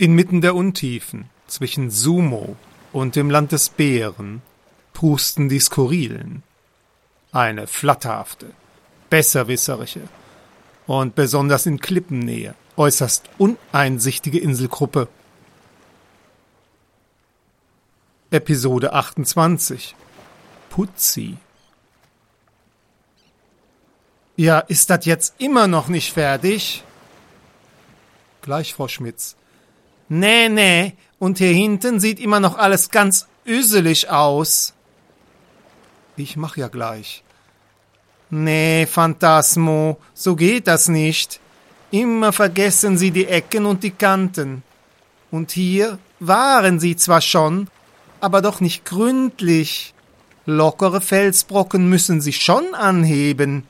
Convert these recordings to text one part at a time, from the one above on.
Inmitten der Untiefen, zwischen Sumo und dem Land des Bären, prusten die Skurrilen. Eine flatterhafte, besserwisserische und besonders in Klippennähe äußerst uneinsichtige Inselgruppe. Episode 28 Putzi Ja, ist das jetzt immer noch nicht fertig? Gleich, Frau Schmitz. Nee, nee, und hier hinten sieht immer noch alles ganz üselig aus. Ich mach ja gleich. Nee, Phantasmo, so geht das nicht. Immer vergessen Sie die Ecken und die Kanten. Und hier waren Sie zwar schon, aber doch nicht gründlich. Lockere Felsbrocken müssen Sie schon anheben.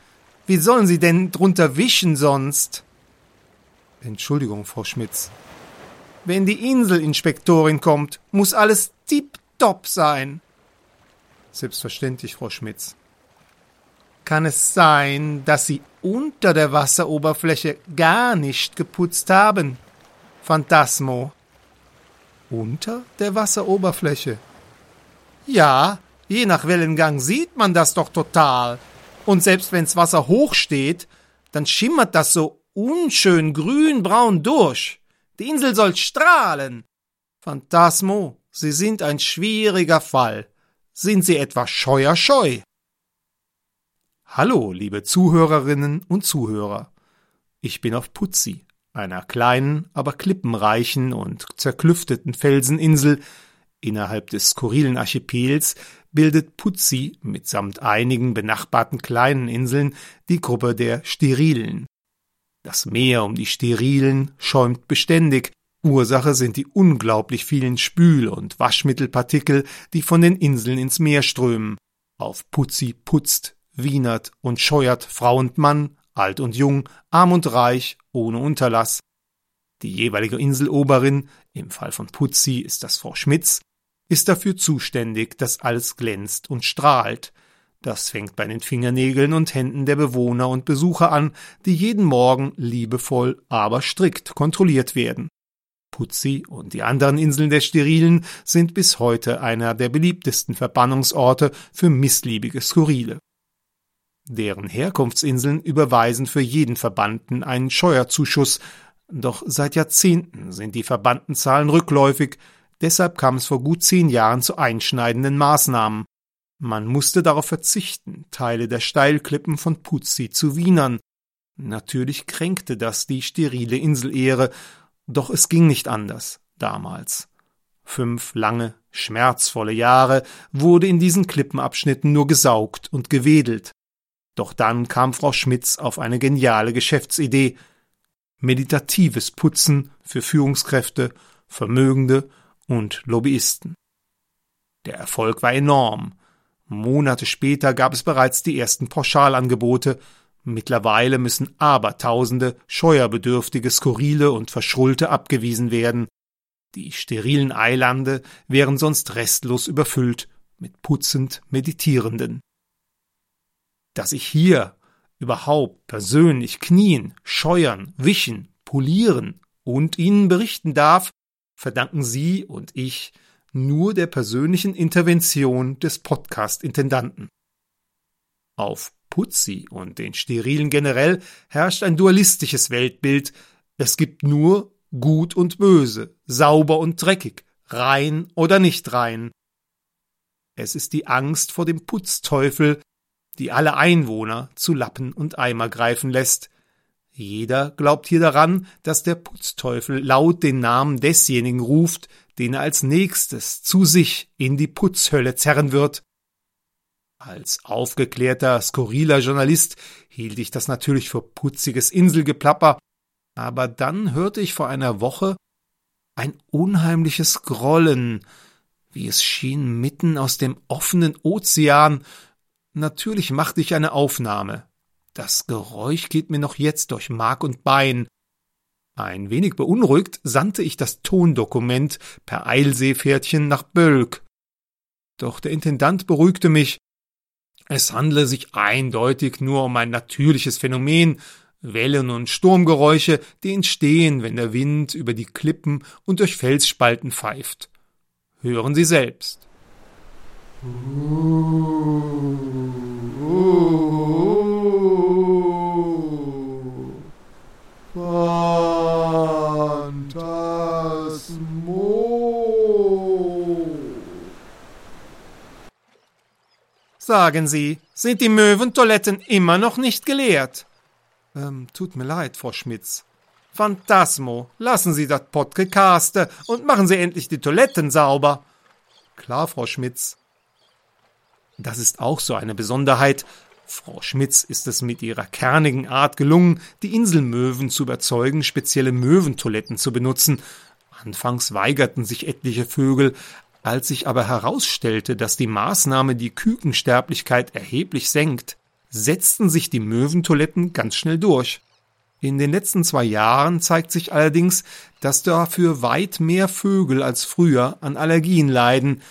Wie sollen Sie denn drunter wischen sonst? Entschuldigung, Frau Schmitz. Wenn die Inselinspektorin kommt, muss alles tipptopp sein. Selbstverständlich, Frau Schmitz. Kann es sein, dass Sie unter der Wasseroberfläche gar nicht geputzt haben? Phantasmo. Unter der Wasseroberfläche? Ja, je nach Wellengang sieht man das doch total. Und selbst wenn's Wasser hoch steht, dann schimmert das so unschön grün-braun durch. Die Insel soll strahlen. Phantasmo, Sie sind ein schwieriger Fall. Sind Sie etwa scheuerscheu? Hallo, liebe Zuhörerinnen und Zuhörer. Ich bin auf Putzi, einer kleinen, aber klippenreichen und zerklüfteten Felseninsel innerhalb des skurrilen Archipels bildet Putzi mitsamt einigen benachbarten kleinen Inseln die Gruppe der Sterilen. Das Meer um die Sterilen schäumt beständig. Ursache sind die unglaublich vielen Spül- und Waschmittelpartikel, die von den Inseln ins Meer strömen. Auf Putzi putzt, wienert und scheuert Frau und Mann, alt und jung, arm und reich, ohne Unterlass. Die jeweilige Inseloberin, im Fall von Putzi ist das Frau Schmitz, ist dafür zuständig, dass alles glänzt und strahlt, das fängt bei den Fingernägeln und Händen der Bewohner und Besucher an, die jeden Morgen liebevoll, aber strikt kontrolliert werden. Putzi und die anderen Inseln der Sterilen sind bis heute einer der beliebtesten Verbannungsorte für missliebige Skurrile. Deren Herkunftsinseln überweisen für jeden Verbannten einen Scheuerzuschuss, doch seit Jahrzehnten sind die Verbanntenzahlen rückläufig, deshalb kam es vor gut zehn Jahren zu einschneidenden Maßnahmen, man musste darauf verzichten, Teile der Steilklippen von Putzi zu wienern. Natürlich kränkte das die sterile Inselehre, doch es ging nicht anders, damals. Fünf lange, schmerzvolle Jahre wurde in diesen Klippenabschnitten nur gesaugt und gewedelt. Doch dann kam Frau Schmitz auf eine geniale Geschäftsidee. Meditatives Putzen für Führungskräfte, Vermögende und Lobbyisten. Der Erfolg war enorm. Monate später gab es bereits die ersten Pauschalangebote. Mittlerweile müssen Abertausende scheuerbedürftige Skurrile und Verschrullte abgewiesen werden. Die sterilen Eilande wären sonst restlos überfüllt mit putzend Meditierenden. Dass ich hier überhaupt persönlich knien, scheuern, wischen, polieren und Ihnen berichten darf, verdanken Sie und ich nur der persönlichen Intervention des Podcast-Intendanten. Auf Putzi und den Sterilen generell herrscht ein dualistisches Weltbild. Es gibt nur gut und böse, sauber und dreckig, rein oder nicht rein. Es ist die Angst vor dem Putzteufel, die alle Einwohner zu Lappen und Eimer greifen lässt. Jeder glaubt hier daran, dass der Putzteufel laut den Namen desjenigen ruft, den er als nächstes zu sich in die Putzhölle zerren wird. Als aufgeklärter, skurriler Journalist hielt ich das natürlich für putziges Inselgeplapper, aber dann hörte ich vor einer Woche ein unheimliches Grollen, wie es schien mitten aus dem offenen Ozean. Natürlich machte ich eine Aufnahme. Das Geräusch geht mir noch jetzt durch Mark und Bein, ein wenig beunruhigt sandte ich das Tondokument per Eilseepferdchen nach Bölk. Doch der Intendant beruhigte mich. Es handle sich eindeutig nur um ein natürliches Phänomen, Wellen- und Sturmgeräusche, die entstehen, wenn der Wind über die Klippen und durch Felsspalten pfeift. Hören Sie selbst. Sagen Sie, sind die Möwentoiletten immer noch nicht geleert? Ähm, tut mir leid, Frau Schmitz. Phantasmo, lassen Sie das Podcaste und machen Sie endlich die Toiletten sauber. Klar, Frau Schmitz. Das ist auch so eine Besonderheit. Frau Schmitz ist es mit ihrer kernigen Art gelungen, die Inselmöwen zu überzeugen, spezielle Möwentoiletten zu benutzen. Anfangs weigerten sich etliche Vögel, als sich aber herausstellte, dass die Maßnahme die Kükensterblichkeit erheblich senkt, setzten sich die Möwentoiletten ganz schnell durch. In den letzten zwei Jahren zeigt sich allerdings, dass dafür weit mehr Vögel als früher an Allergien leiden.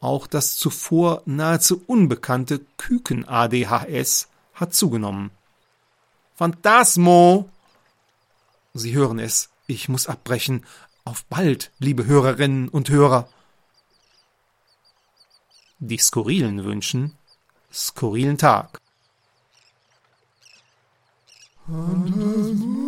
Auch das zuvor nahezu unbekannte Küken-ADHS hat zugenommen. Phantasmo! Sie hören es. Ich muss abbrechen. Auf bald, liebe Hörerinnen und Hörer die Skurrilen wünschen, skurrilen Tag. Phantasmo.